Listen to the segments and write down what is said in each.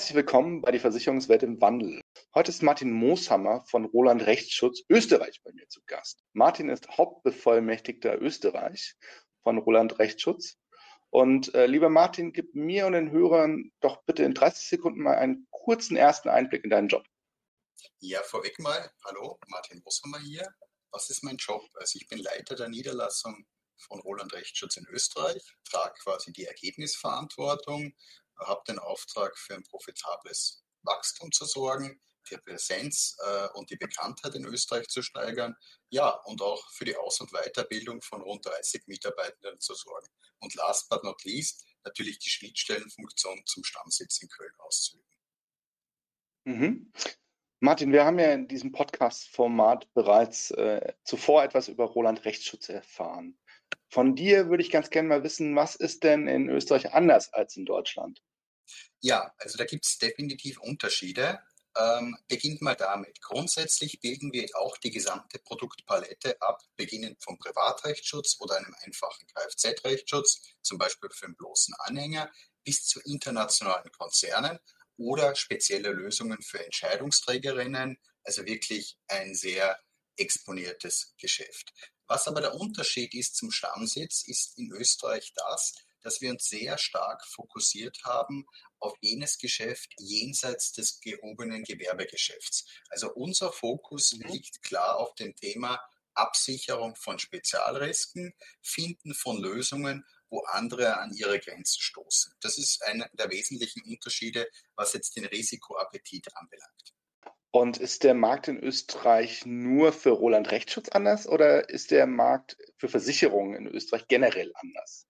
Herzlich willkommen bei die Versicherungswelt im Wandel. Heute ist Martin Mooshammer von Roland Rechtsschutz Österreich bei mir zu Gast. Martin ist Hauptbevollmächtigter Österreich von Roland Rechtsschutz. Und äh, lieber Martin, gib mir und den Hörern doch bitte in 30 Sekunden mal einen kurzen ersten Einblick in deinen Job. Ja, vorweg mal, hallo, Martin Mooshammer hier. Was ist mein Job? Also ich bin Leiter der Niederlassung von Roland Rechtsschutz in Österreich, trage quasi die Ergebnisverantwortung habe den Auftrag für ein profitables Wachstum zu sorgen, die Präsenz äh, und die Bekanntheit in Österreich zu steigern, ja, und auch für die Aus- und Weiterbildung von rund 30 Mitarbeitenden zu sorgen. Und last but not least, natürlich die Schnittstellenfunktion zum Stammsitz in Köln auszuüben. Mhm. Martin, wir haben ja in diesem Podcast-Format bereits äh, zuvor etwas über Roland Rechtsschutz erfahren. Von dir würde ich ganz gerne mal wissen, was ist denn in Österreich anders als in Deutschland? Ja, also da gibt es definitiv Unterschiede. Ähm, beginnt mal damit. Grundsätzlich bilden wir auch die gesamte Produktpalette ab, beginnend vom Privatrechtsschutz oder einem einfachen Kfz-Rechtsschutz, zum Beispiel für einen bloßen Anhänger, bis zu internationalen Konzernen oder spezielle Lösungen für Entscheidungsträgerinnen. Also wirklich ein sehr exponiertes Geschäft. Was aber der Unterschied ist zum Stammsitz, ist in Österreich das, dass wir uns sehr stark fokussiert haben auf jenes Geschäft jenseits des gehobenen Gewerbegeschäfts. Also unser Fokus mhm. liegt klar auf dem Thema Absicherung von Spezialrisken, Finden von Lösungen, wo andere an ihre Grenzen stoßen. Das ist einer der wesentlichen Unterschiede, was jetzt den Risikoappetit anbelangt. Und ist der Markt in Österreich nur für Roland Rechtsschutz anders oder ist der Markt für Versicherungen in Österreich generell anders?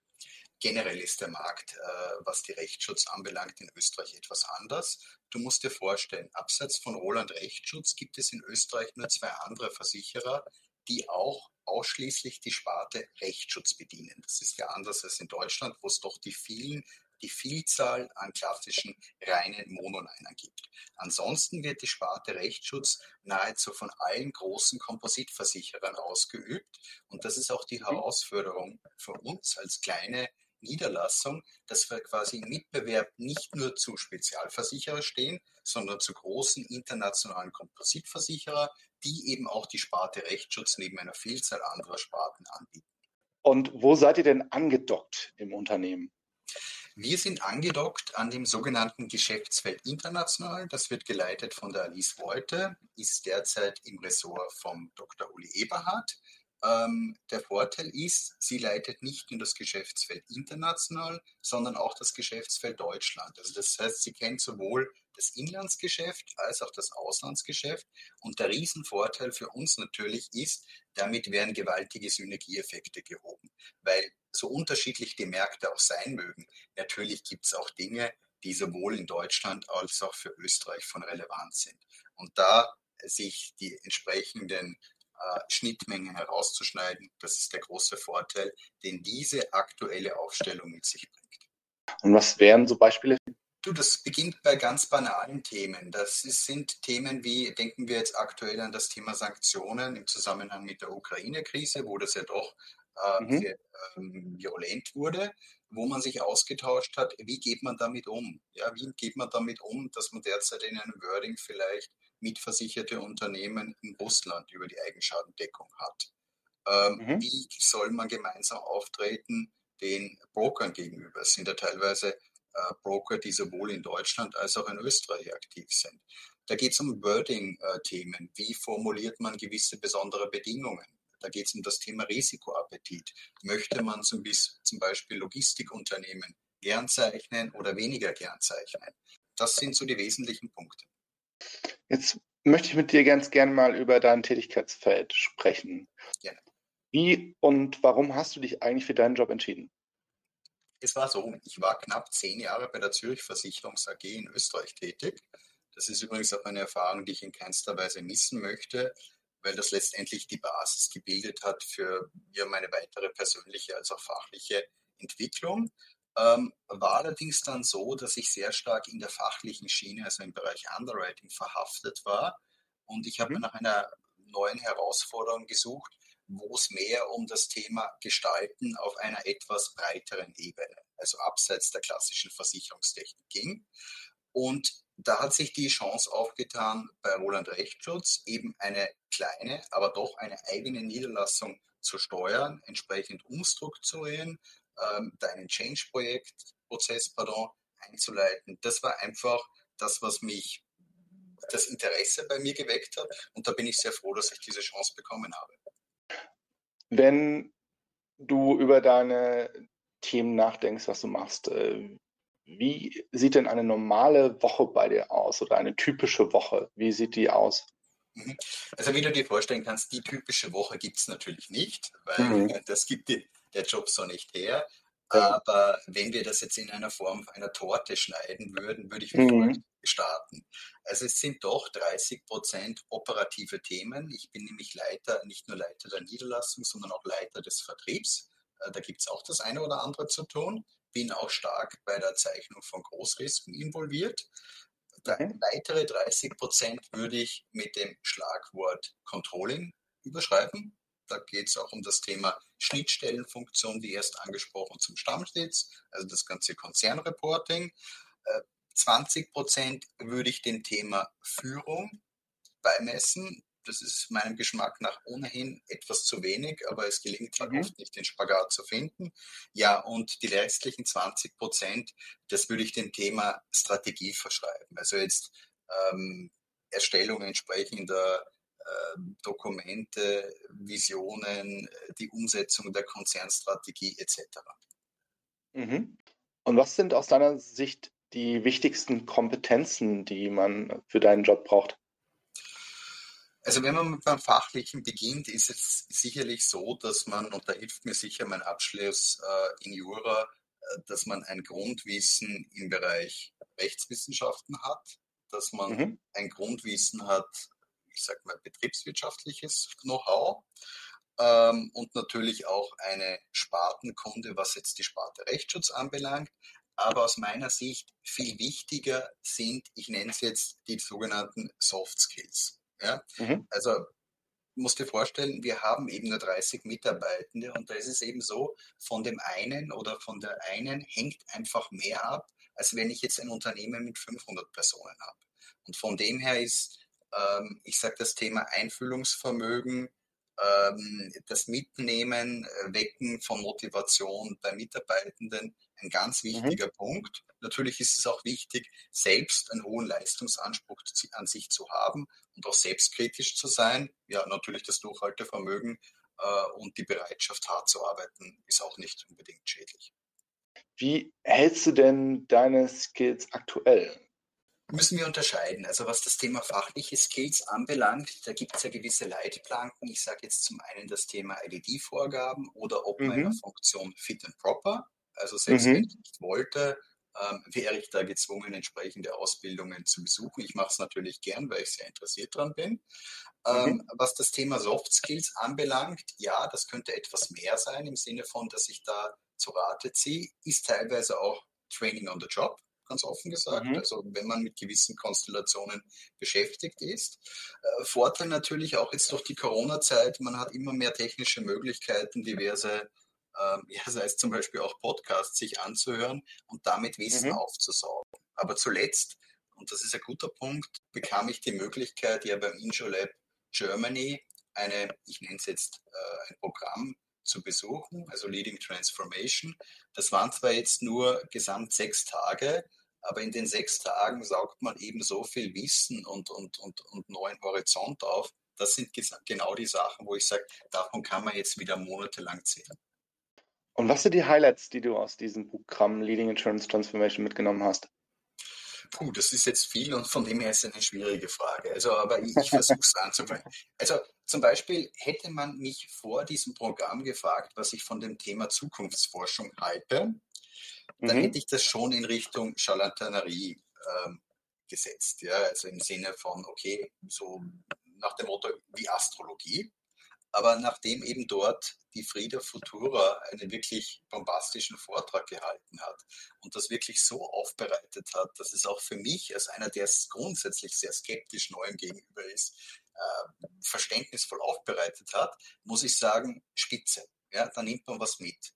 Generell ist der Markt, äh, was die Rechtsschutz anbelangt, in Österreich etwas anders. Du musst dir vorstellen, abseits von Roland Rechtsschutz gibt es in Österreich nur zwei andere Versicherer, die auch ausschließlich die Sparte Rechtsschutz bedienen. Das ist ja anders als in Deutschland, wo es doch die vielen die Vielzahl an klassischen reinen Monolinern gibt. Ansonsten wird die Sparte Rechtsschutz nahezu von allen großen Kompositversicherern ausgeübt. Und das ist auch die mhm. Herausforderung für uns als kleine Niederlassung, dass wir quasi im Mitbewerb nicht nur zu Spezialversicherer stehen, sondern zu großen internationalen Kompositversicherer, die eben auch die Sparte Rechtsschutz neben einer Vielzahl anderer Sparten anbieten. Und wo seid ihr denn angedockt im Unternehmen? Wir sind angedockt an dem sogenannten Geschäftsfeld International. Das wird geleitet von der Alice Wolte, ist derzeit im Ressort vom Dr. Uli Eberhardt. Ähm, der Vorteil ist, sie leitet nicht nur das Geschäftsfeld international, sondern auch das Geschäftsfeld Deutschland. Also das heißt, sie kennt sowohl das Inlandsgeschäft als auch das Auslandsgeschäft. Und der Riesenvorteil für uns natürlich ist, damit werden gewaltige Synergieeffekte gehoben. Weil so unterschiedlich die Märkte auch sein mögen, natürlich gibt es auch Dinge, die sowohl in Deutschland als auch für Österreich von Relevanz sind. Und da sich die entsprechenden äh, Schnittmengen herauszuschneiden. Das ist der große Vorteil, den diese aktuelle Aufstellung mit sich bringt. Und was wären so Beispiele? Du, das beginnt bei ganz banalen Themen. Das sind Themen wie, denken wir jetzt aktuell an das Thema Sanktionen im Zusammenhang mit der Ukraine-Krise, wo das ja doch äh, mhm. sehr ähm, violent wurde, wo man sich ausgetauscht hat, wie geht man damit um? Ja, wie geht man damit um, dass man derzeit in einem Wording vielleicht mitversicherte Unternehmen in Russland über die Eigenschadendeckung hat. Ähm, mhm. Wie soll man gemeinsam auftreten den Brokern gegenüber? Es sind ja teilweise äh, Broker, die sowohl in Deutschland als auch in Österreich aktiv sind. Da geht es um Wording-Themen. Wie formuliert man gewisse besondere Bedingungen? Da geht es um das Thema Risikoappetit. Möchte man zum, zum Beispiel Logistikunternehmen gern zeichnen oder weniger gern zeichnen? Das sind so die wesentlichen Punkte. Jetzt möchte ich mit dir ganz gern mal über dein Tätigkeitsfeld sprechen. Ja. Wie und warum hast du dich eigentlich für deinen Job entschieden? Es war so, ich war knapp zehn Jahre bei der Zürich Versicherungs AG in Österreich tätig, Das ist übrigens auch eine Erfahrung, die ich in keinster Weise missen möchte, weil das letztendlich die Basis gebildet hat für ja, meine weitere persönliche als auch fachliche Entwicklung. Ähm, war allerdings dann so, dass ich sehr stark in der fachlichen Schiene, also im Bereich Underwriting, verhaftet war. Und ich habe mhm. nach einer neuen Herausforderung gesucht, wo es mehr um das Thema Gestalten auf einer etwas breiteren Ebene, also abseits der klassischen Versicherungstechnik ging. Und da hat sich die Chance aufgetan, bei Roland Rechtsschutz eben eine kleine, aber doch eine eigene Niederlassung zu steuern, entsprechend umstrukturieren, ähm, da einen Change-Projekt-Prozess einzuleiten. Das war einfach das, was mich das Interesse bei mir geweckt hat. Und da bin ich sehr froh, dass ich diese Chance bekommen habe. Wenn du über deine Themen nachdenkst, was du machst, äh, wie sieht denn eine normale Woche bei dir aus oder eine typische Woche? Wie sieht die aus? Mhm. Also wie du dir vorstellen kannst, die typische Woche gibt es natürlich nicht, weil mhm. das gibt die, der Job so nicht her. Aber wenn wir das jetzt in einer Form einer Torte schneiden würden, würde ich wie mhm. starten. Also es sind doch 30 Prozent operative Themen. Ich bin nämlich Leiter, nicht nur Leiter der Niederlassung, sondern auch Leiter des Vertriebs. Äh, da gibt es auch das eine oder andere zu tun. Bin auch stark bei der Zeichnung von Großrisken involviert. Mhm. Weitere 30 Prozent würde ich mit dem Schlagwort Controlling überschreiben. Da geht es auch um das Thema Schnittstellenfunktion, wie erst angesprochen, zum Stammsitz, also das ganze Konzernreporting. 20 äh, Prozent würde ich dem Thema Führung beimessen. Das ist meinem Geschmack nach ohnehin etwas zu wenig, aber es gelingt halt mhm. oft nicht, den Spagat zu finden. Ja, und die restlichen 20 Prozent, das würde ich dem Thema Strategie verschreiben. Also jetzt ähm, Erstellung entsprechender Dokumente, Visionen, die Umsetzung der Konzernstrategie etc. Mhm. Und was sind aus deiner Sicht die wichtigsten Kompetenzen, die man für deinen Job braucht? Also wenn man beim Fachlichen beginnt, ist es sicherlich so, dass man, und da hilft mir sicher mein Abschluss äh, in Jura, äh, dass man ein Grundwissen im Bereich Rechtswissenschaften hat, dass man mhm. ein Grundwissen hat ich sag mal, betriebswirtschaftliches Know-how ähm, und natürlich auch eine Spartenkunde, was jetzt die Sparte Rechtsschutz anbelangt. Aber aus meiner Sicht viel wichtiger sind, ich nenne es jetzt die sogenannten Soft Skills. Ja? Mhm. Also musst dir vorstellen, wir haben eben nur 30 Mitarbeitende und da ist es eben so, von dem einen oder von der einen hängt einfach mehr ab, als wenn ich jetzt ein Unternehmen mit 500 Personen habe. Und von dem her ist ähm, ich sage das Thema Einfühlungsvermögen, ähm, das Mitnehmen, äh, Wecken von Motivation bei Mitarbeitenden ein ganz mhm. wichtiger mhm. Punkt. Natürlich ist es auch wichtig, selbst einen hohen Leistungsanspruch an sich zu haben und auch selbstkritisch zu sein. Ja, natürlich das Durchhaltevermögen äh, und die Bereitschaft, hart zu arbeiten, ist auch nicht unbedingt schädlich. Wie hältst du denn deine Skills aktuell? Müssen wir unterscheiden. Also was das Thema fachliche Skills anbelangt, da gibt es ja gewisse Leitplanken. Ich sage jetzt zum einen das Thema IDD-Vorgaben oder ob mhm. meiner Funktion fit and proper. Also selbst mhm. wenn ich nicht wollte, ähm, wäre ich da gezwungen, entsprechende Ausbildungen zu besuchen. Ich mache es natürlich gern, weil ich sehr interessiert dran bin. Ähm, mhm. was das Thema Soft Skills anbelangt, ja, das könnte etwas mehr sein im Sinne von, dass ich da zu Rate ziehe, ist teilweise auch Training on the Job ganz offen gesagt. Mhm. Also wenn man mit gewissen Konstellationen beschäftigt ist. Äh, Vorteil natürlich auch jetzt durch die Corona-Zeit, man hat immer mehr technische Möglichkeiten, diverse, ähm, ja, sei es zum Beispiel auch Podcasts, sich anzuhören und damit Wissen mhm. aufzusaugen. Aber zuletzt, und das ist ein guter Punkt, bekam ich die Möglichkeit, ja beim InjoLab Germany eine, ich nenne es jetzt äh, ein Programm zu besuchen, also Leading Transformation. Das waren zwar jetzt nur gesamt sechs Tage, aber in den sechs Tagen saugt man eben so viel Wissen und, und, und, und neuen Horizont auf. Das sind genau die Sachen, wo ich sage, davon kann man jetzt wieder monatelang zählen. Und was sind die Highlights, die du aus diesem Programm Leading Insurance Transformation mitgenommen hast? Puh, das ist jetzt viel und von dem her ist es eine schwierige Frage. Also, aber ich, ich versuche es anzufangen. Also zum Beispiel hätte man mich vor diesem Programm gefragt, was ich von dem Thema Zukunftsforschung halte, dann mhm. hätte ich das schon in Richtung Charlatanerie ähm, gesetzt. Ja? Also im Sinne von, okay, so nach dem Motto wie Astrologie. Aber nachdem eben dort die Frieda Futura einen wirklich bombastischen Vortrag gehalten hat und das wirklich so aufbereitet hat, dass es auch für mich als einer, der grundsätzlich sehr skeptisch neuem gegenüber ist, äh, verständnisvoll aufbereitet hat, muss ich sagen, spitze. Ja, da nimmt man was mit.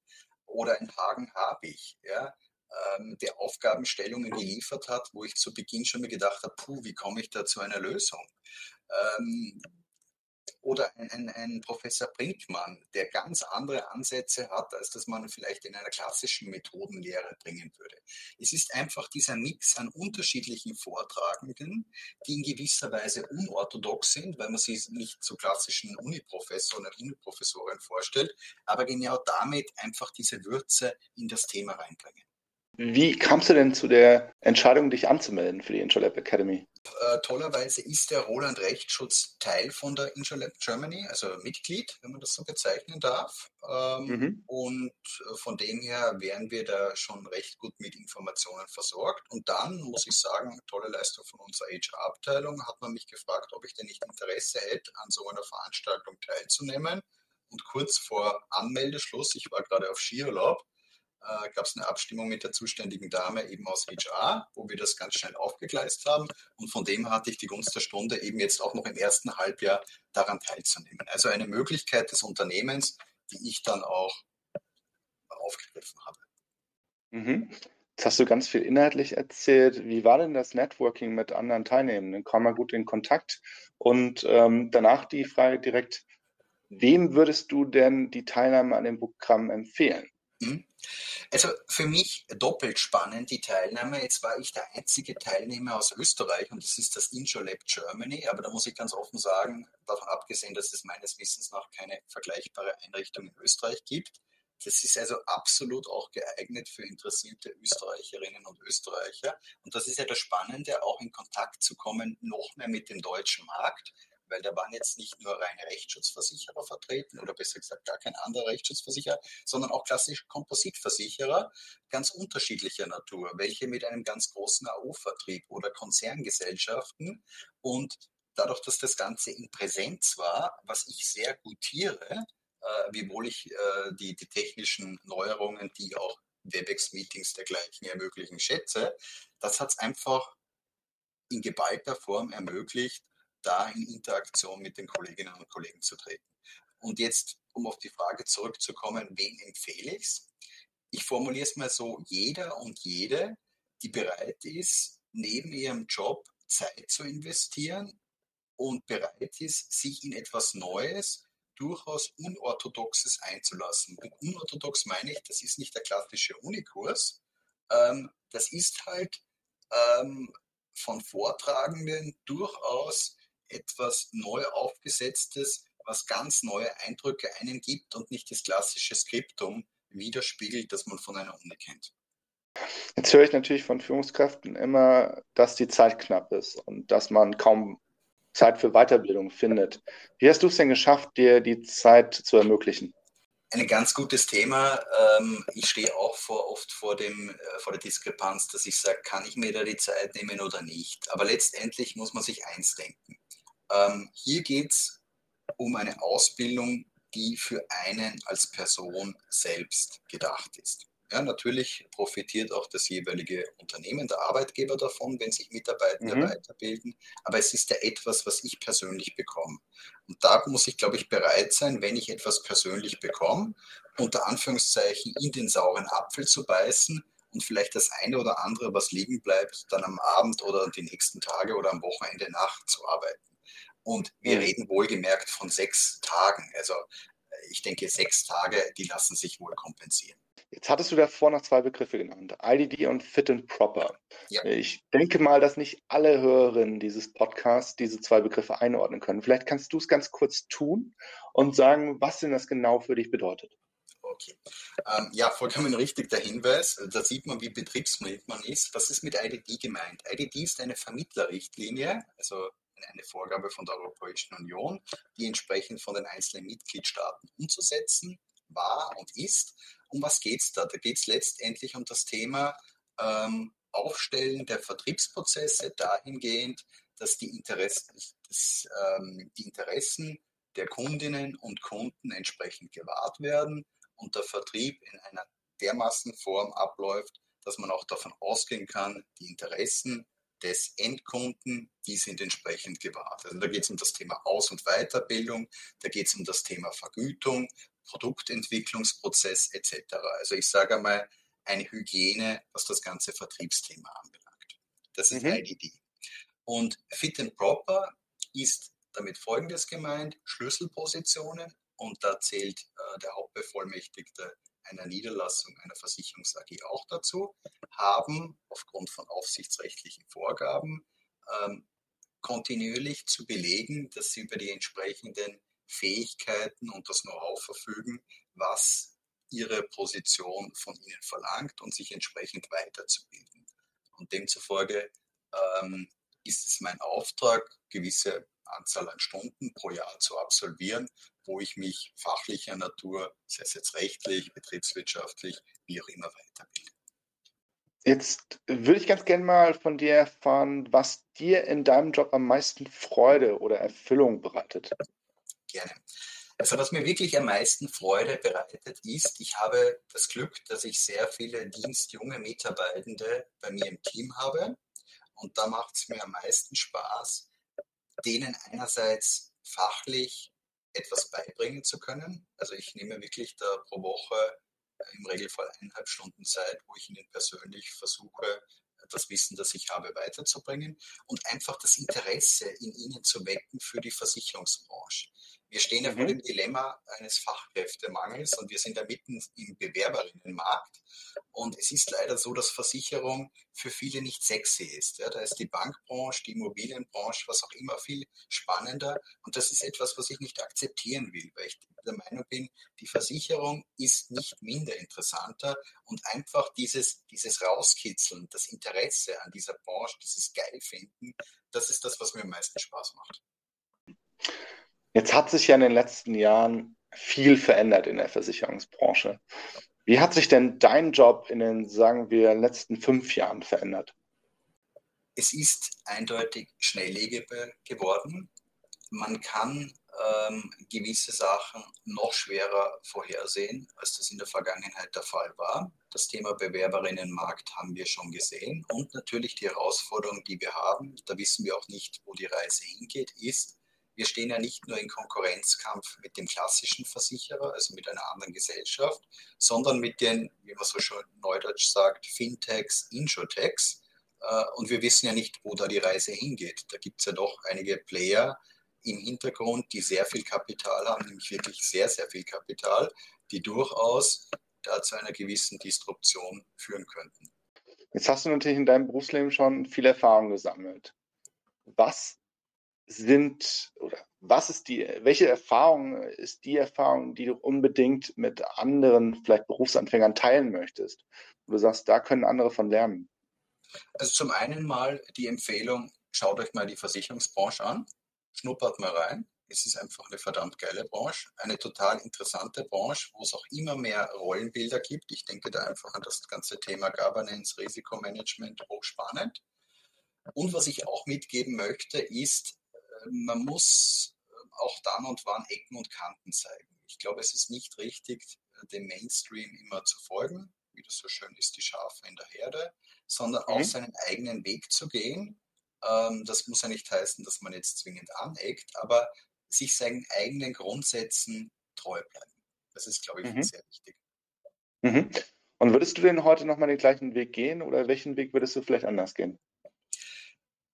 Oder ein Hagen Habich, ja, ähm, der Aufgabenstellungen geliefert hat, wo ich zu Beginn schon mir gedacht habe, puh, wie komme ich da zu einer Lösung? Ähm, oder ein, ein, Professor Brinkmann, der ganz andere Ansätze hat, als das man vielleicht in einer klassischen Methodenlehre bringen würde. Es ist einfach dieser Mix an unterschiedlichen Vortragenden, die in gewisser Weise unorthodox sind, weil man sie nicht zu klassischen Uniprofessoren und Uniprofessoren vorstellt, aber genau damit einfach diese Würze in das Thema reinbringen. Wie kamst du denn zu der Entscheidung, dich anzumelden für die InsurLab Academy? Äh, tollerweise ist der Roland Rechtsschutz Teil von der InsurLab Germany, also Mitglied, wenn man das so bezeichnen darf. Ähm, mhm. Und äh, von dem her wären wir da schon recht gut mit Informationen versorgt. Und dann muss ich sagen, tolle Leistung von unserer HR-Abteilung, hat man mich gefragt, ob ich denn nicht Interesse hätte, an so einer Veranstaltung teilzunehmen. Und kurz vor Anmeldeschluss, ich war gerade auf Skiurlaub, äh, gab es eine Abstimmung mit der zuständigen Dame eben aus HR, wo wir das ganz schnell aufgegleist haben. Und von dem hatte ich die Gunst der Stunde, eben jetzt auch noch im ersten Halbjahr daran teilzunehmen. Also eine Möglichkeit des Unternehmens, die ich dann auch aufgegriffen habe. Mhm. Jetzt hast du ganz viel inhaltlich erzählt. Wie war denn das Networking mit anderen Teilnehmenden? Kam man gut in Kontakt? Und ähm, danach die Frage direkt, wem würdest du denn die Teilnahme an dem Programm empfehlen? Mhm. Also für mich doppelt spannend die Teilnahme. Jetzt war ich der einzige Teilnehmer aus Österreich und das ist das InsurLab Germany. Aber da muss ich ganz offen sagen, davon abgesehen, dass es meines Wissens nach keine vergleichbare Einrichtung in Österreich gibt. Das ist also absolut auch geeignet für interessierte Österreicherinnen und Österreicher. Und das ist ja das Spannende, auch in Kontakt zu kommen, noch mehr mit dem deutschen Markt weil da waren jetzt nicht nur reine Rechtsschutzversicherer vertreten oder besser gesagt gar kein anderer Rechtsschutzversicherer, sondern auch klassische Kompositversicherer ganz unterschiedlicher Natur, welche mit einem ganz großen AU-Vertrieb oder Konzerngesellschaften und dadurch, dass das Ganze in Präsenz war, was ich sehr gutiere, äh, wiewohl ich äh, die, die technischen Neuerungen, die auch WebEx-Meetings dergleichen ermöglichen, schätze, das hat es einfach in geballter Form ermöglicht, da in Interaktion mit den Kolleginnen und Kollegen zu treten. Und jetzt, um auf die Frage zurückzukommen, wen empfehle ich? Ich formuliere es mal so, jeder und jede, die bereit ist, neben ihrem Job Zeit zu investieren und bereit ist, sich in etwas Neues, durchaus Unorthodoxes einzulassen. Und unorthodox meine ich, das ist nicht der klassische Unikurs, ähm, das ist halt ähm, von Vortragenden durchaus etwas neu aufgesetztes, was ganz neue Eindrücke einem gibt und nicht das klassische Skriptum widerspiegelt, das man von einer Uni kennt. Jetzt höre ich natürlich von Führungskräften immer, dass die Zeit knapp ist und dass man kaum Zeit für Weiterbildung findet. Wie hast du es denn geschafft, dir die Zeit zu ermöglichen? Ein ganz gutes Thema. Ähm, ich stehe auch vor, oft vor, dem, äh, vor der Diskrepanz, dass ich sage, kann ich mir da die Zeit nehmen oder nicht. Aber letztendlich muss man sich eins denken. Ähm, hier geht es um eine Ausbildung, die für einen als Person selbst gedacht ist. Ja, natürlich profitiert auch das jeweilige Unternehmen, der Arbeitgeber davon, wenn sich Mitarbeitende mhm. weiterbilden. Aber es ist ja etwas, was ich persönlich bekomme. Und da muss ich, glaube ich, bereit sein, wenn ich etwas persönlich bekomme, unter Anführungszeichen in den sauren Apfel zu beißen und vielleicht das eine oder andere, was liegen bleibt, dann am Abend oder die nächsten Tage oder am Wochenende nachzuarbeiten. Und wir reden wohlgemerkt von sechs Tagen. Also äh, ich denke, sechs Tage, die lassen sich wohl kompensieren. Jetzt hattest du davor noch zwei Begriffe genannt, IDD und Fit and Proper. Ja. Ich denke mal, dass nicht alle Hörerinnen dieses Podcasts diese zwei Begriffe einordnen können. Vielleicht kannst du es ganz kurz tun und sagen, was denn das genau für dich bedeutet. Okay. Ähm, ja, vollkommen richtig der Hinweis. Da sieht man, wie betriebsblind man ist. Was ist mit IDD gemeint? IDD ist eine Vermittlerrichtlinie, also eine Vorgabe von der Europäischen Union, die entsprechend von den einzelnen Mitgliedstaaten umzusetzen war und ist. Um was geht es da? Da geht es letztendlich um das Thema ähm, Aufstellen der Vertriebsprozesse dahingehend, dass die Interessen, das, ähm, die Interessen der Kundinnen und Kunden entsprechend gewahrt werden und der Vertrieb in einer dermaßen Form abläuft, dass man auch davon ausgehen kann, die Interessen des Endkunden, die sind entsprechend gewahrt. Also da geht es um das Thema Aus- und Weiterbildung, da geht es um das Thema Vergütung, Produktentwicklungsprozess etc. Also ich sage einmal eine Hygiene, was das ganze Vertriebsthema anbelangt. Das ist mhm. IDD. Und Fit and Proper ist damit Folgendes gemeint, Schlüsselpositionen und da zählt äh, der Hauptbevollmächtigte einer Niederlassung einer Versicherungs AG auch dazu, haben aufgrund von aufsichtsrechtlichen Vorgaben ähm, kontinuierlich zu belegen, dass sie über die entsprechenden Fähigkeiten und das Know-how verfügen, was ihre Position von ihnen verlangt und sich entsprechend weiterzubilden. Und demzufolge ähm, ist es mein Auftrag, gewisse Anzahl an Stunden pro Jahr zu absolvieren, wo ich mich fachlicher Natur, sei es jetzt rechtlich, betriebswirtschaftlich, wie auch immer weiterbilde. Jetzt würde ich ganz gerne mal von dir erfahren, was dir in deinem Job am meisten Freude oder Erfüllung bereitet. Gerne. Also was mir wirklich am meisten Freude bereitet, ist, ich habe das Glück, dass ich sehr viele dienstjunge Mitarbeitende bei mir im Team habe. Und da macht es mir am meisten Spaß, denen einerseits fachlich etwas beibringen zu können. Also ich nehme wirklich da pro Woche äh, im Regelfall eineinhalb Stunden Zeit, wo ich ihnen persönlich versuche, das Wissen, das ich habe, weiterzubringen und einfach das Interesse in ihnen zu wecken für die Versicherungsbranche. Wir stehen ja mhm. vor dem Dilemma eines Fachkräftemangels und wir sind da mitten im Bewerberinnenmarkt. Und es ist leider so, dass Versicherung für viele nicht sexy ist. Ja, da ist die Bankbranche, die Immobilienbranche, was auch immer viel spannender. Und das ist etwas, was ich nicht akzeptieren will, weil ich der Meinung bin, die Versicherung ist nicht minder interessanter und einfach dieses, dieses Rauskitzeln, das Interesse an dieser Branche, dieses Geilfinden, das ist das, was mir am meisten Spaß macht. Jetzt hat sich ja in den letzten Jahren viel verändert in der Versicherungsbranche. Wie hat sich denn dein Job in den, sagen wir, letzten fünf Jahren verändert? Es ist eindeutig schnelllebiger geworden. Man kann ähm, gewisse Sachen noch schwerer vorhersehen, als das in der Vergangenheit der Fall war. Das Thema Bewerberinnenmarkt haben wir schon gesehen und natürlich die Herausforderung, die wir haben, da wissen wir auch nicht, wo die Reise hingeht, ist, wir stehen ja nicht nur in Konkurrenzkampf mit dem klassischen Versicherer, also mit einer anderen Gesellschaft, sondern mit den, wie man so schon neudeutsch sagt, Fintechs, Insurtechs. Äh, und wir wissen ja nicht, wo da die Reise hingeht. Da gibt es ja doch einige Player im Hintergrund, die sehr viel Kapital haben, nämlich wirklich sehr, sehr viel Kapital, die durchaus da zu einer gewissen Disruption führen könnten. Jetzt hast du natürlich in deinem Berufsleben schon viel Erfahrung gesammelt. Was sind oder was ist die, welche Erfahrung ist die Erfahrung, die du unbedingt mit anderen, vielleicht Berufsanfängern teilen möchtest? Wo du sagst, da können andere von lernen. Also zum einen mal die Empfehlung, schaut euch mal die Versicherungsbranche an, schnuppert mal rein. Es ist einfach eine verdammt geile Branche, eine total interessante Branche, wo es auch immer mehr Rollenbilder gibt. Ich denke da einfach an das ganze Thema Governance, Risikomanagement, hochspannend. Und was ich auch mitgeben möchte, ist, man muss äh, auch dann und wann Ecken und Kanten zeigen. Ich glaube, es ist nicht richtig, äh, dem Mainstream immer zu folgen, wie das so schön ist, die Schafe in der Herde, sondern mhm. auch seinen eigenen Weg zu gehen. Ähm, das muss ja nicht heißen, dass man jetzt zwingend aneckt, aber sich seinen eigenen Grundsätzen treu bleiben. Das ist, glaube ich, mhm. sehr wichtig. Mhm. Und würdest du denn heute nochmal den gleichen Weg gehen oder welchen Weg würdest du vielleicht anders gehen?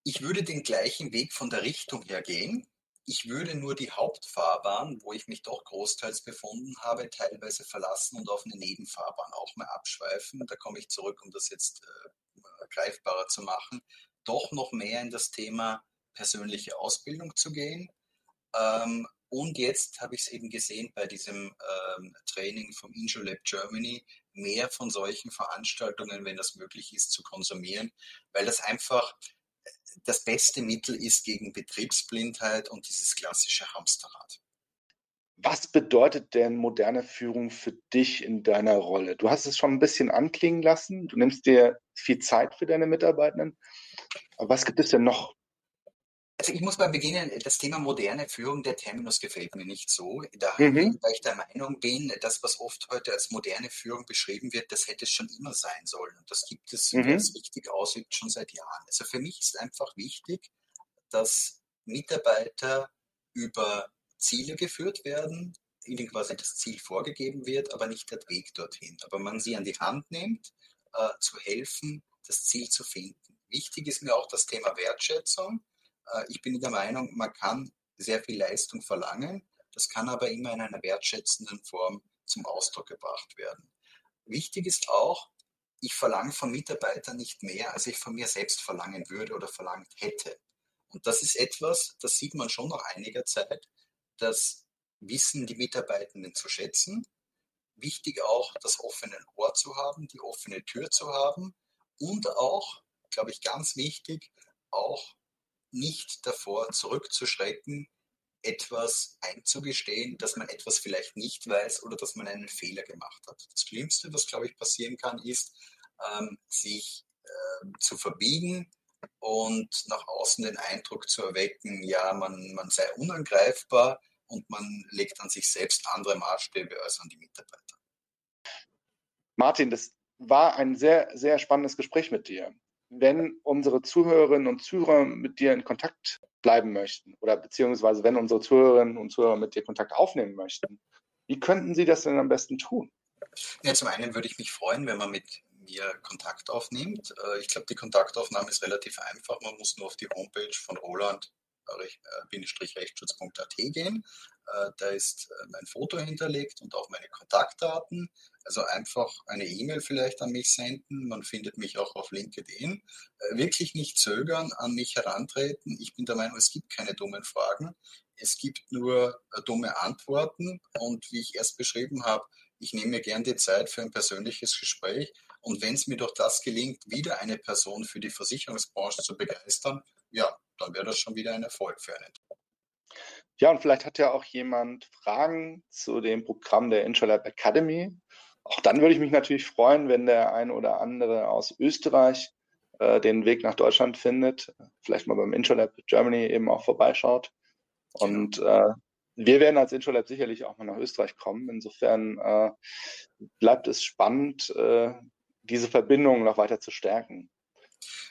Ich würde den gleichen Weg von der Richtung her gehen. Ich würde nur die Hauptfahrbahn, wo ich mich doch großteils befunden habe, teilweise verlassen und auf eine Nebenfahrbahn auch mal abschweifen. Da komme ich zurück, um das jetzt äh, greifbarer zu machen. Doch noch mehr in das Thema persönliche Ausbildung zu gehen. Ähm, und jetzt habe ich es eben gesehen bei diesem ähm, Training vom InjoLab Germany, mehr von solchen Veranstaltungen, wenn das möglich ist, zu konsumieren, weil das einfach das beste Mittel ist gegen Betriebsblindheit und dieses klassische Hamsterrad. was bedeutet denn moderne Führung für dich in deiner Rolle? Du hast es schon ein bisschen anklingen lassen. Du nimmst dir viel Zeit für deine Mitarbeitenden. Aber was gibt es denn noch? Also ich muss mal beginnen, das Thema moderne Führung, der Terminus gefällt mir nicht so. Da, mhm. Weil ich der Meinung bin, das, was oft heute als moderne Führung beschrieben wird, das hätte es schon immer sein sollen. Und das gibt es, mhm. wer es richtig ausübt, schon seit Jahren. Also für mich ist einfach wichtig, dass Mitarbeiter über Ziele geführt werden, ihnen quasi das Ziel vorgegeben wird, aber nicht der Weg dorthin. Aber man sie an die Hand nimmt, äh, zu helfen, das Ziel zu finden. Wichtig ist mir auch das Thema Wertschätzung. Äh, ich bin der Meinung, man kann sehr viel Leistung verlangen, das kann aber immer in einer wertschätzenden Form zum Ausdruck gebracht werden. Wichtig ist auch, ich verlange von Mitarbeitern nicht mehr, als ich von mir selbst verlangen würde oder verlangt hätte. Und das ist etwas, das sieht man schon nach einiger Zeit, das Wissen die Mitarbeitenden zu schätzen. Wichtig auch, das offene Ohr zu haben, die offene Tür zu haben und auch, glaube ich, ganz wichtig, auch nicht davor zurückzuschrecken, etwas einzugestehen, dass man etwas vielleicht nicht weiß oder dass man einen Fehler gemacht hat. Das Schlimmste, was, glaube ich, passieren kann, ist, ähm, sich äh, zu verbiegen, und nach außen den Eindruck zu erwecken, ja, man, man sei unangreifbar und man legt an sich selbst andere Maßstäbe als an die Mitarbeiter. Martin, das war ein sehr, sehr spannendes Gespräch mit dir. Wenn unsere Zuhörerinnen und Zuhörer mit dir in Kontakt bleiben möchten oder beziehungsweise wenn unsere Zuhörerinnen und Zuhörer mit dir Kontakt aufnehmen möchten, wie könnten sie das denn am besten tun? Ja, zum einen würde ich mich freuen, wenn man mit mir Kontakt aufnimmt. Äh, ich glaube, die Kontaktaufnahme ist relativ einfach. Man muss nur auf die Homepage von Roland rechtsschutz.at gehen. Äh, da ist äh, mein Foto hinterlegt und auch meine Kontaktdaten. Also einfach eine E-Mail vielleicht an mich senden. Man findet mich auch auf LinkedIn. Wirklich nicht zögern, an mich herantreten. Ich bin der Meinung, es gibt keine dummen Fragen. Es gibt nur dumme Antworten. Und wie ich erst beschrieben habe, ich nehme mir gern die Zeit für ein persönliches Gespräch und wenn es mir durch das gelingt, wieder eine Person für die Versicherungsbranche zu begeistern, ja, dann wäre das schon wieder ein Erfolg für einen. Ja, und vielleicht hat ja auch jemand Fragen zu dem Programm der Intralab Academy. Auch dann würde ich mich natürlich freuen, wenn der ein oder andere aus Österreich äh, den Weg nach Deutschland findet, vielleicht mal beim Intralab Germany eben auch vorbeischaut. Und äh, wir werden als Intralab sicherlich auch mal nach Österreich kommen. Insofern äh, bleibt es spannend, äh, diese Verbindung noch weiter zu stärken.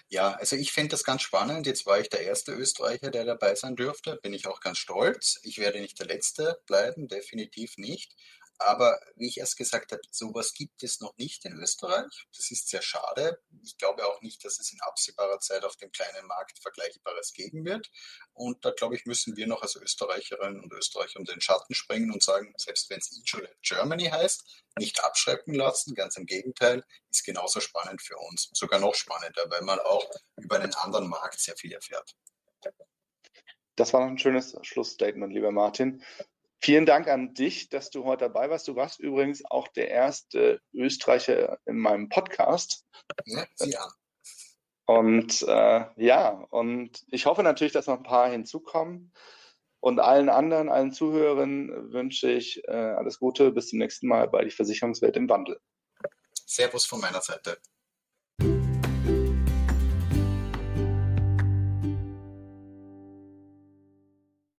Ja, also ich finde das ganz spannend. Jetzt war ich der erste Österreicher, der dabei sein dürfte. Bin ich auch ganz stolz. Ich werde nicht der Letzte bleiben, definitiv nicht. Aber wie ich erst gesagt habe, sowas gibt es noch nicht in Österreich. Das ist sehr schade. Ich glaube auch nicht, dass es in absehbarer Zeit auf dem kleinen Markt Vergleichbares geben wird. Und da glaube ich, müssen wir noch als Österreicherinnen und Österreicher um den Schatten springen und sagen, selbst wenn es Insurance Germany heißt, nicht abschrecken lassen. Ganz im Gegenteil, ist genauso spannend für uns. Sogar noch spannender, weil man auch über einen anderen Markt sehr viel erfährt. Das war noch ein schönes Schlussstatement, lieber Martin. Vielen Dank an dich, dass du heute dabei warst. Du warst übrigens auch der erste Österreicher in meinem Podcast. Ja, ja. Und äh, ja, und ich hoffe natürlich, dass noch ein paar hinzukommen. Und allen anderen, allen Zuhörern wünsche ich äh, alles Gute. Bis zum nächsten Mal bei die Versicherungswelt im Wandel. Servus von meiner Seite.